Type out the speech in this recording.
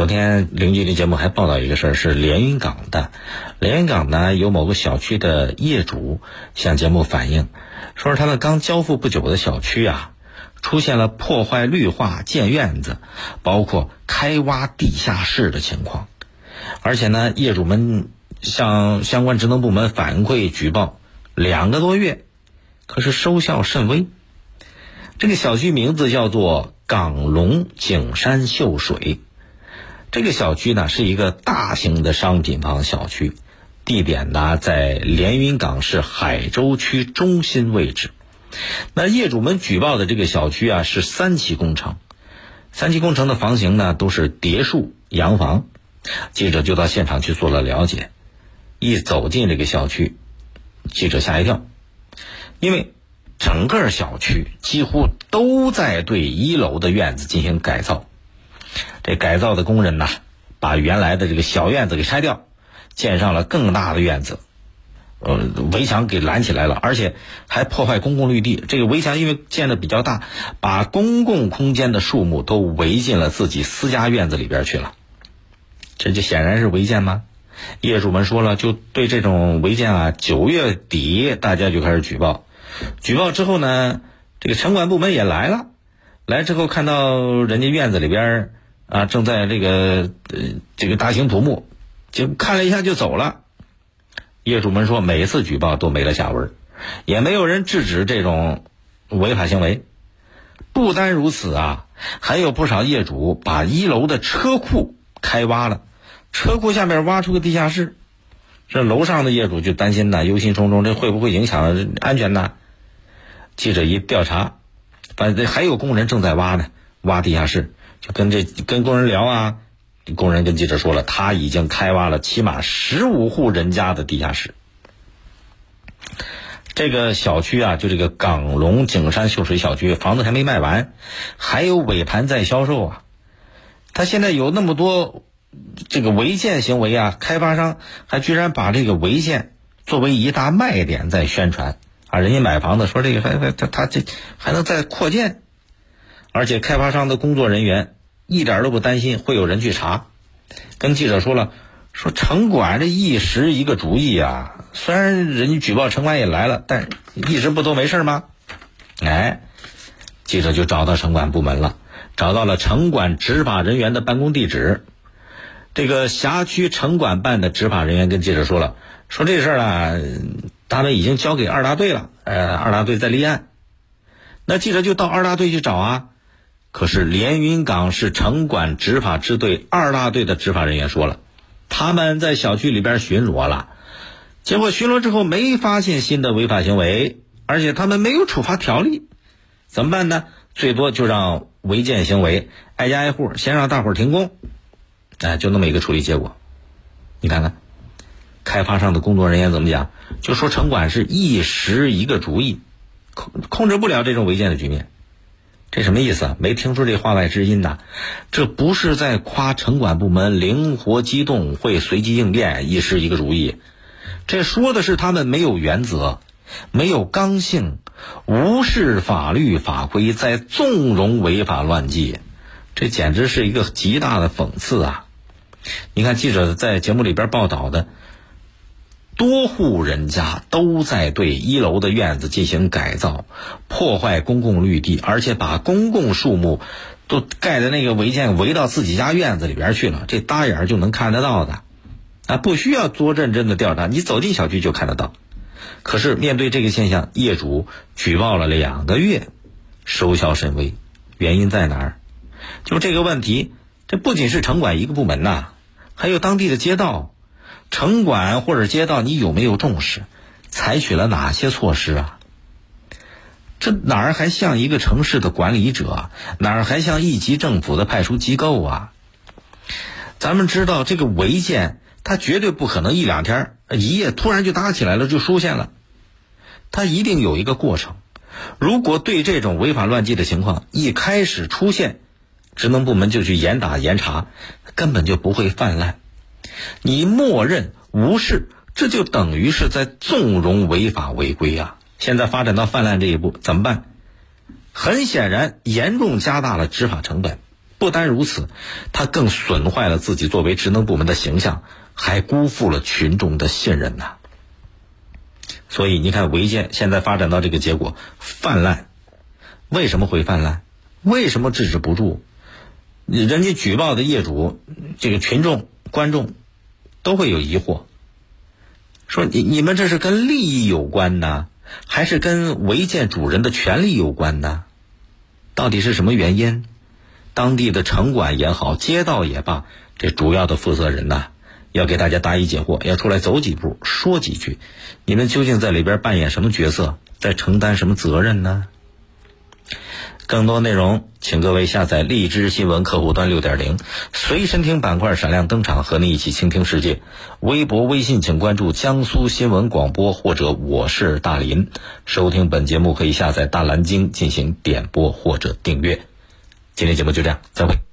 昨天零距离节目还报道一个事儿，是连云港的。连云港呢有某个小区的业主向节目反映，说是他们刚交付不久的小区啊，出现了破坏绿化、建院子，包括开挖地下室的情况。而且呢，业主们向相关职能部门反馈举报两个多月，可是收效甚微。这个小区名字叫做港龙景山秀水。这个小区呢是一个大型的商品房小区，地点呢在连云港市海州区中心位置。那业主们举报的这个小区啊是三期工程，三期工程的房型呢都是叠墅洋房。记者就到现场去做了了解，一走进这个小区，记者吓一跳，因为整个小区几乎都在对一楼的院子进行改造。这改造的工人呐，把原来的这个小院子给拆掉，建上了更大的院子，呃，围墙给拦起来了，而且还破坏公共绿地。这个围墙因为建的比较大，把公共空间的树木都围进了自己私家院子里边去了。这就显然是违建吗？业主们说了，就对这种违建啊，九月底大家就开始举报，举报之后呢，这个城管部门也来了，来之后看到人家院子里边。啊，正在这个呃这个大兴土木，就看了一下就走了。业主们说，每次举报都没了下文，也没有人制止这种违法行为。不单如此啊，还有不少业主把一楼的车库开挖了，车库下面挖出个地下室，这楼上的业主就担心呐，忧心忡忡，这会不会影响安全呢？记者一调查，反正还有工人正在挖呢，挖地下室。就跟这跟工人聊啊，工人跟记者说了，他已经开挖了起码十五户人家的地下室。这个小区啊，就这个港龙景山秀水小区，房子还没卖完，还有尾盘在销售啊。他现在有那么多这个违建行为啊，开发商还居然把这个违建作为一大卖点在宣传啊。人家买房子说这个还还他他这还能再扩建。而且开发商的工作人员一点都不担心会有人去查，跟记者说了，说城管这一时一个主意啊，虽然人家举报城管也来了，但一直不都没事吗？哎，记者就找到城管部门了，找到了城管执法人员的办公地址。这个辖区城管办的执法人员跟记者说了，说这事儿啊，他们已经交给二大队了，呃，二大队在立案。那记者就到二大队去找啊。可是连云港市城管执法支队二大队的执法人员说了，他们在小区里边巡逻了，结果巡逻之后没发现新的违法行为，而且他们没有处罚条例，怎么办呢？最多就让违建行为挨家挨户先让大伙停工，哎，就那么一个处理结果。你看看，开发商的工作人员怎么讲？就说城管是一时一个主意，控控制不了这种违建的局面。这什么意思？没听出这话外之音呐？这不是在夸城管部门灵活机动、会随机应变、一时一个主意，这说的是他们没有原则、没有刚性、无视法律法规，在纵容违法乱纪，这简直是一个极大的讽刺啊！你看记者在节目里边报道的。多户人家都在对一楼的院子进行改造，破坏公共绿地，而且把公共树木都盖的那个违建围到自己家院子里边去了，这搭眼就能看得到的，啊，不需要多认真的调查，你走进小区就看得到。可是面对这个现象，业主举报了两个月，收效甚微，原因在哪儿？就这个问题，这不仅是城管一个部门呐，还有当地的街道。城管或者街道，你有没有重视？采取了哪些措施啊？这哪儿还像一个城市的管理者？哪儿还像一级政府的派出机构啊？咱们知道，这个违建它绝对不可能一两天、一夜突然就搭起来了，就出现了。它一定有一个过程。如果对这种违法乱纪的情况一开始出现，职能部门就去严打严查，根本就不会泛滥。你默认无视，这就等于是在纵容违法违规啊！现在发展到泛滥这一步，怎么办？很显然，严重加大了执法成本。不单如此，他更损坏了自己作为职能部门的形象，还辜负了群众的信任呐。所以你看，违建现在发展到这个结果泛滥，为什么会泛滥？为什么制止不住？人家举报的业主，这个群众、观众都会有疑惑，说你你们这是跟利益有关呢，还是跟违建主人的权利有关呢？到底是什么原因？当地的城管也好，街道也罢，这主要的负责人呐，要给大家答疑解惑，要出来走几步，说几句，你们究竟在里边扮演什么角色，在承担什么责任呢？更多内容，请各位下载荔枝新闻客户端六点零，随身听板块闪亮登场，和你一起倾听世界。微博、微信请关注江苏新闻广播或者我是大林。收听本节目可以下载大蓝鲸进行点播或者订阅。今天节目就这样，再会。